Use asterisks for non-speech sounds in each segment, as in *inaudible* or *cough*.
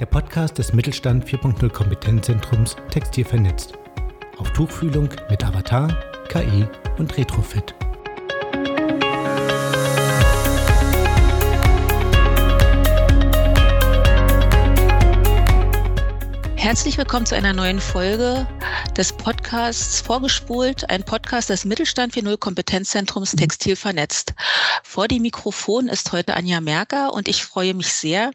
der Podcast des Mittelstand 4.0 Kompetenzzentrums Textil vernetzt. Auf Tuchfühlung mit Avatar, KI und Retrofit. Herzlich willkommen zu einer neuen Folge des Podcasts Vorgespult, ein Podcast des Mittelstand 4.0 Kompetenzzentrums Textil vernetzt. Vor dem Mikrofon ist heute Anja Merker und ich freue mich sehr,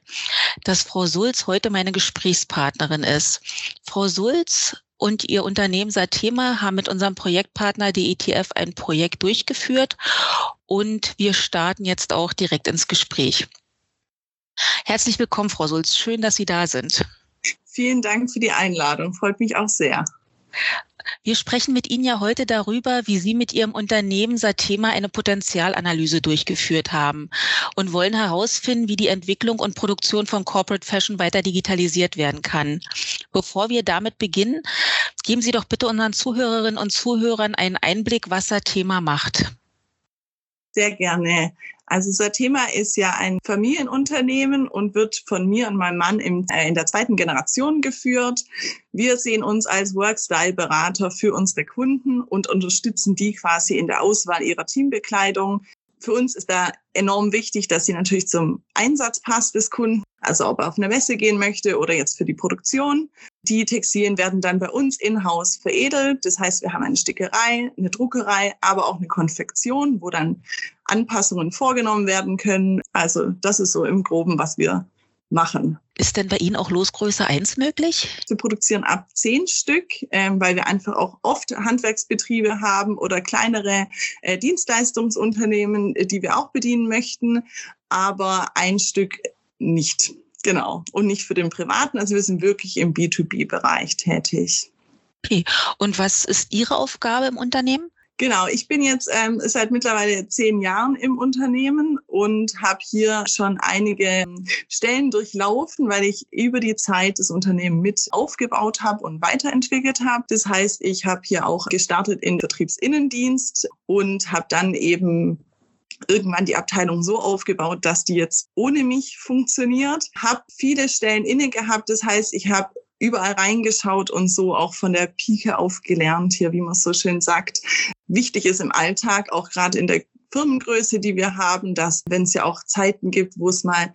dass Frau Sulz heute meine Gesprächspartnerin ist. Frau Sulz und ihr Unternehmen Satema haben mit unserem Projektpartner DETF ein Projekt durchgeführt und wir starten jetzt auch direkt ins Gespräch. Herzlich willkommen, Frau Sulz. Schön, dass Sie da sind. Vielen Dank für die Einladung. Freut mich auch sehr. Wir sprechen mit Ihnen ja heute darüber, wie Sie mit Ihrem Unternehmen Satema eine Potenzialanalyse durchgeführt haben und wollen herausfinden, wie die Entwicklung und Produktion von Corporate Fashion weiter digitalisiert werden kann. Bevor wir damit beginnen, geben Sie doch bitte unseren Zuhörerinnen und Zuhörern einen Einblick, was Satema macht. Sehr gerne. Also unser Thema ist ja ein Familienunternehmen und wird von mir und meinem Mann im, äh, in der zweiten Generation geführt. Wir sehen uns als Workstyle-Berater für unsere Kunden und unterstützen die quasi in der Auswahl ihrer Teambekleidung. Für uns ist da enorm wichtig, dass sie natürlich zum Einsatz passt des Kunden, also ob er auf eine Messe gehen möchte oder jetzt für die Produktion. Die Textilien werden dann bei uns in-house veredelt. Das heißt, wir haben eine Stickerei, eine Druckerei, aber auch eine Konfektion, wo dann Anpassungen vorgenommen werden können. Also das ist so im Groben, was wir machen. Ist denn bei Ihnen auch Losgröße 1 möglich? Wir produzieren ab 10 Stück, ähm, weil wir einfach auch oft Handwerksbetriebe haben oder kleinere äh, Dienstleistungsunternehmen, die wir auch bedienen möchten, aber ein Stück nicht. Genau. Und nicht für den Privaten. Also wir sind wirklich im B2B-Bereich tätig. Okay. Und was ist Ihre Aufgabe im Unternehmen? Genau, ich bin jetzt ähm, seit mittlerweile zehn Jahren im Unternehmen und habe hier schon einige Stellen durchlaufen, weil ich über die Zeit das Unternehmen mit aufgebaut habe und weiterentwickelt habe. Das heißt, ich habe hier auch gestartet in Betriebsinnendienst und habe dann eben irgendwann die Abteilung so aufgebaut, dass die jetzt ohne mich funktioniert. Habe viele Stellen inne gehabt. Das heißt, ich habe überall reingeschaut und so auch von der Pike auf gelernt hier, wie man so schön sagt. Wichtig ist im Alltag, auch gerade in der Firmengröße, die wir haben, dass wenn es ja auch Zeiten gibt, wo es mal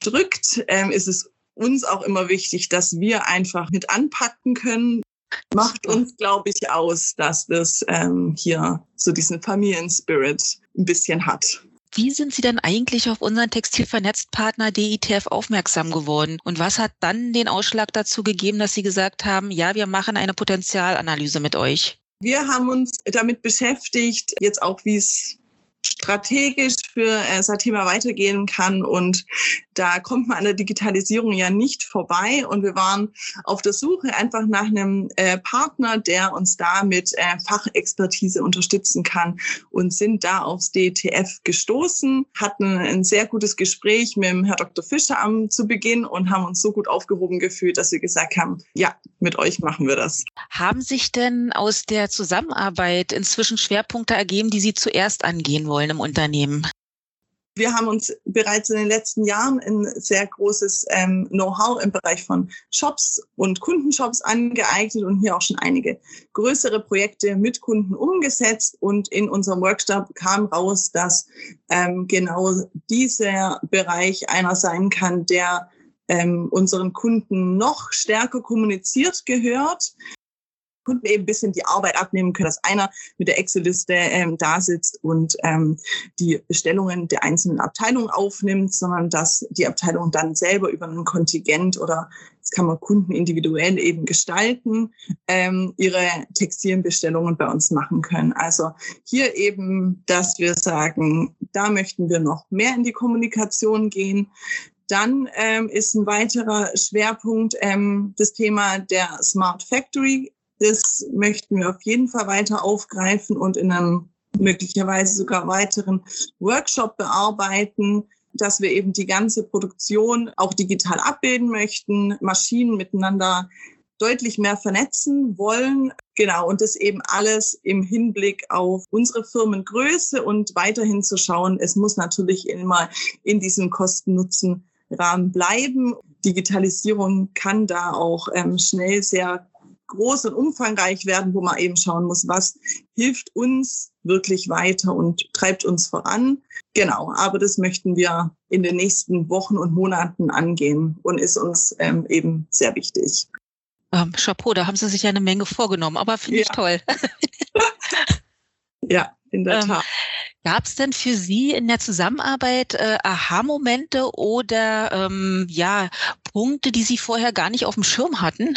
drückt, ähm, ist es uns auch immer wichtig, dass wir einfach mit anpacken können. Macht uns, glaube ich, aus, dass das ähm, hier so diesen Familienspirit ein bisschen hat. Wie sind Sie denn eigentlich auf unseren Textilvernetztpartner DITF aufmerksam geworden? Und was hat dann den Ausschlag dazu gegeben, dass Sie gesagt haben, ja, wir machen eine Potenzialanalyse mit euch? Wir haben uns damit beschäftigt, jetzt auch wie es strategisch für äh, Thema weitergehen kann. Und da kommt man an der Digitalisierung ja nicht vorbei. Und wir waren auf der Suche einfach nach einem äh, Partner, der uns da mit äh, Fachexpertise unterstützen kann und sind da aufs DTF gestoßen, hatten ein sehr gutes Gespräch mit dem Herr Dr. Fischer am zu Beginn und haben uns so gut aufgehoben gefühlt, dass wir gesagt haben, ja, mit euch machen wir das. Haben sich denn aus der Zusammenarbeit inzwischen Schwerpunkte ergeben, die Sie zuerst angehen wollen im Unternehmen? Wir haben uns bereits in den letzten Jahren ein sehr großes ähm, Know-how im Bereich von Shops und Kundenshops angeeignet und hier auch schon einige größere Projekte mit Kunden umgesetzt. Und in unserem Workshop kam raus, dass ähm, genau dieser Bereich einer sein kann, der ähm, unseren Kunden noch stärker kommuniziert gehört. Kunden eben ein bisschen die Arbeit abnehmen können, dass einer mit der Excel-Liste ähm, da sitzt und ähm, die Bestellungen der einzelnen Abteilungen aufnimmt, sondern dass die Abteilung dann selber über ein Kontingent oder das kann man Kunden individuell eben gestalten, ähm, ihre Textilbestellungen bei uns machen können. Also hier eben, dass wir sagen, da möchten wir noch mehr in die Kommunikation gehen Dann ähm, ist ein weiterer Schwerpunkt ähm, das Thema der Smart Factory. Das möchten wir auf jeden Fall weiter aufgreifen und in einem möglicherweise sogar weiteren Workshop bearbeiten, dass wir eben die ganze Produktion auch digital abbilden möchten, Maschinen miteinander deutlich mehr vernetzen wollen. Genau, und das eben alles im Hinblick auf unsere Firmengröße und weiterhin zu schauen, es muss natürlich immer in diesem Kosten-Nutzen-Rahmen bleiben. Digitalisierung kann da auch ähm, schnell sehr groß und umfangreich werden, wo man eben schauen muss, was hilft uns wirklich weiter und treibt uns voran. Genau, aber das möchten wir in den nächsten Wochen und Monaten angehen und ist uns ähm, eben sehr wichtig. Ähm, Chapeau, da haben Sie sich ja eine Menge vorgenommen, aber finde ja. ich toll. *laughs* ja, in der ähm, Tat. Gab es denn für Sie in der Zusammenarbeit äh, Aha-Momente oder ähm, ja Punkte, die Sie vorher gar nicht auf dem Schirm hatten?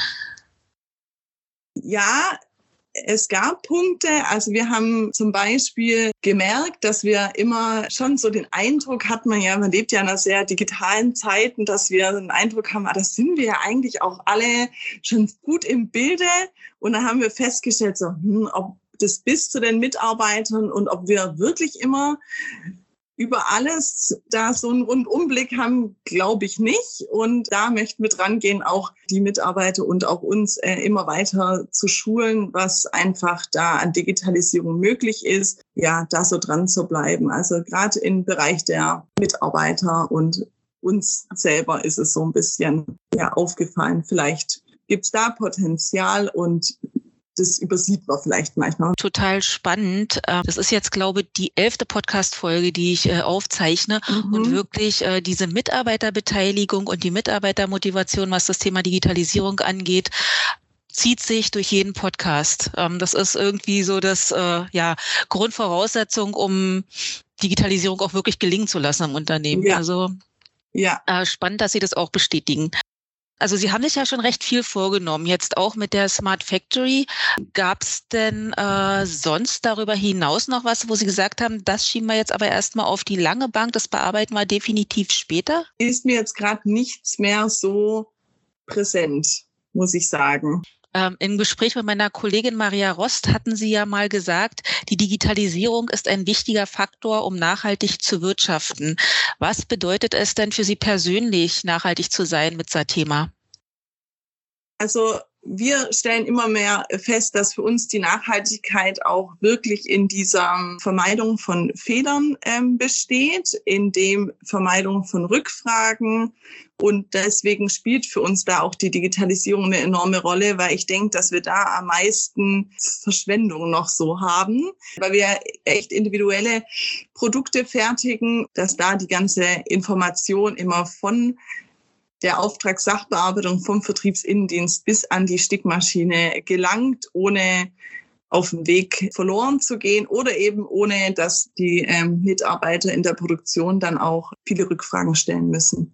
Ja, es gab Punkte, also wir haben zum Beispiel gemerkt, dass wir immer schon so den Eindruck hat man ja, man lebt ja in einer sehr digitalen Zeit und dass wir den Eindruck haben, ah, das sind wir ja eigentlich auch alle schon gut im Bilde. Und dann haben wir festgestellt, so, hm, ob das bis zu den Mitarbeitern und ob wir wirklich immer über alles da so einen Rundumblick haben, glaube ich nicht. Und da möchten wir dran gehen, auch die Mitarbeiter und auch uns äh, immer weiter zu schulen, was einfach da an Digitalisierung möglich ist, ja, da so dran zu bleiben. Also gerade im Bereich der Mitarbeiter und uns selber ist es so ein bisschen ja, aufgefallen. Vielleicht gibt es da Potenzial und das übersieht man vielleicht manchmal. Total spannend. Ähm, das ist jetzt, glaube ich, die elfte Podcast-Folge, die ich äh, aufzeichne mhm. und wirklich äh, diese Mitarbeiterbeteiligung und die Mitarbeitermotivation, was das Thema Digitalisierung angeht, zieht sich durch jeden Podcast. Ähm, das ist irgendwie so das äh, ja Grundvoraussetzung, um Digitalisierung auch wirklich gelingen zu lassen im Unternehmen. Ja. Also ja. spannend, dass Sie das auch bestätigen. Also Sie haben sich ja schon recht viel vorgenommen, jetzt auch mit der Smart Factory. Gab es denn äh, sonst darüber hinaus noch was, wo Sie gesagt haben, das schieben wir jetzt aber erstmal auf die lange Bank, das bearbeiten wir definitiv später? Ist mir jetzt gerade nichts mehr so präsent, muss ich sagen. Ähm, Im Gespräch mit meiner Kollegin Maria Rost hatten Sie ja mal gesagt, die Digitalisierung ist ein wichtiger Faktor, um nachhaltig zu wirtschaften. Was bedeutet es denn für Sie persönlich, nachhaltig zu sein mit Thema? Also wir stellen immer mehr fest, dass für uns die Nachhaltigkeit auch wirklich in dieser Vermeidung von Fehlern ähm, besteht, in dem Vermeidung von Rückfragen. Und deswegen spielt für uns da auch die Digitalisierung eine enorme Rolle, weil ich denke, dass wir da am meisten Verschwendung noch so haben, weil wir echt individuelle Produkte fertigen, dass da die ganze Information immer von der Auftragssachbearbeitung vom Vertriebsinnendienst bis an die Stickmaschine gelangt, ohne auf dem Weg verloren zu gehen oder eben ohne, dass die ähm, Mitarbeiter in der Produktion dann auch viele Rückfragen stellen müssen.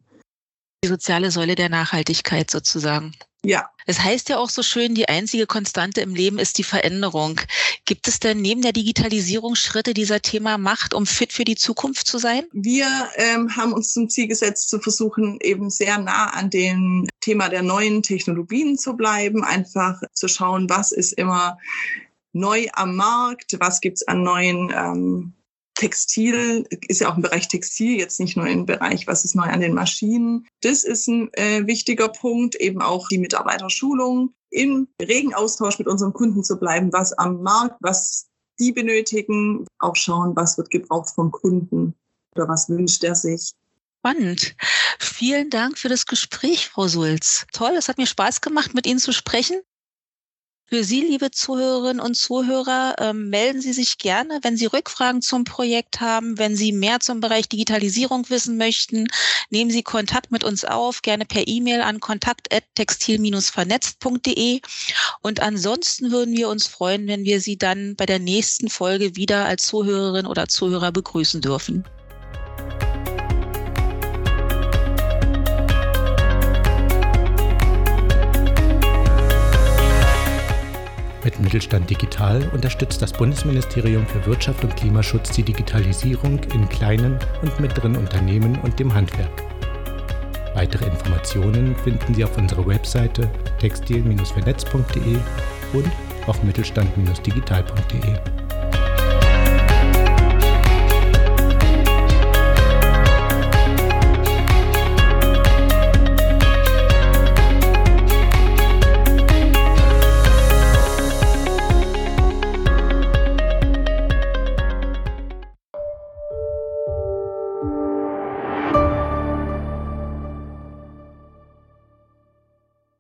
Die soziale Säule der Nachhaltigkeit sozusagen. Ja. Es heißt ja auch so schön, die einzige Konstante im Leben ist die Veränderung. Gibt es denn neben der Digitalisierung Schritte, die dieser Thema macht, um fit für die Zukunft zu sein? Wir ähm, haben uns zum Ziel gesetzt, zu versuchen, eben sehr nah an dem Thema der neuen Technologien zu bleiben, einfach zu schauen, was ist immer neu am Markt, was gibt's an neuen ähm, Textil ist ja auch im Bereich Textil, jetzt nicht nur im Bereich, was ist neu an den Maschinen. Das ist ein äh, wichtiger Punkt, eben auch die Mitarbeiterschulung, im regen Austausch mit unseren Kunden zu bleiben, was am Markt, was die benötigen, auch schauen, was wird gebraucht vom Kunden oder was wünscht er sich. Spannend. Vielen Dank für das Gespräch, Frau Sulz. Toll, es hat mir Spaß gemacht, mit Ihnen zu sprechen. Für Sie, liebe Zuhörerinnen und Zuhörer, ähm, melden Sie sich gerne, wenn Sie Rückfragen zum Projekt haben, wenn Sie mehr zum Bereich Digitalisierung wissen möchten. Nehmen Sie Kontakt mit uns auf, gerne per E-Mail an kontakt.textil-vernetzt.de. Und ansonsten würden wir uns freuen, wenn wir Sie dann bei der nächsten Folge wieder als Zuhörerin oder Zuhörer begrüßen dürfen. Mittelstand Digital unterstützt das Bundesministerium für Wirtschaft und Klimaschutz die Digitalisierung in kleinen und mittleren Unternehmen und dem Handwerk. Weitere Informationen finden Sie auf unserer Webseite textil-vernetz.de und auf mittelstand-digital.de.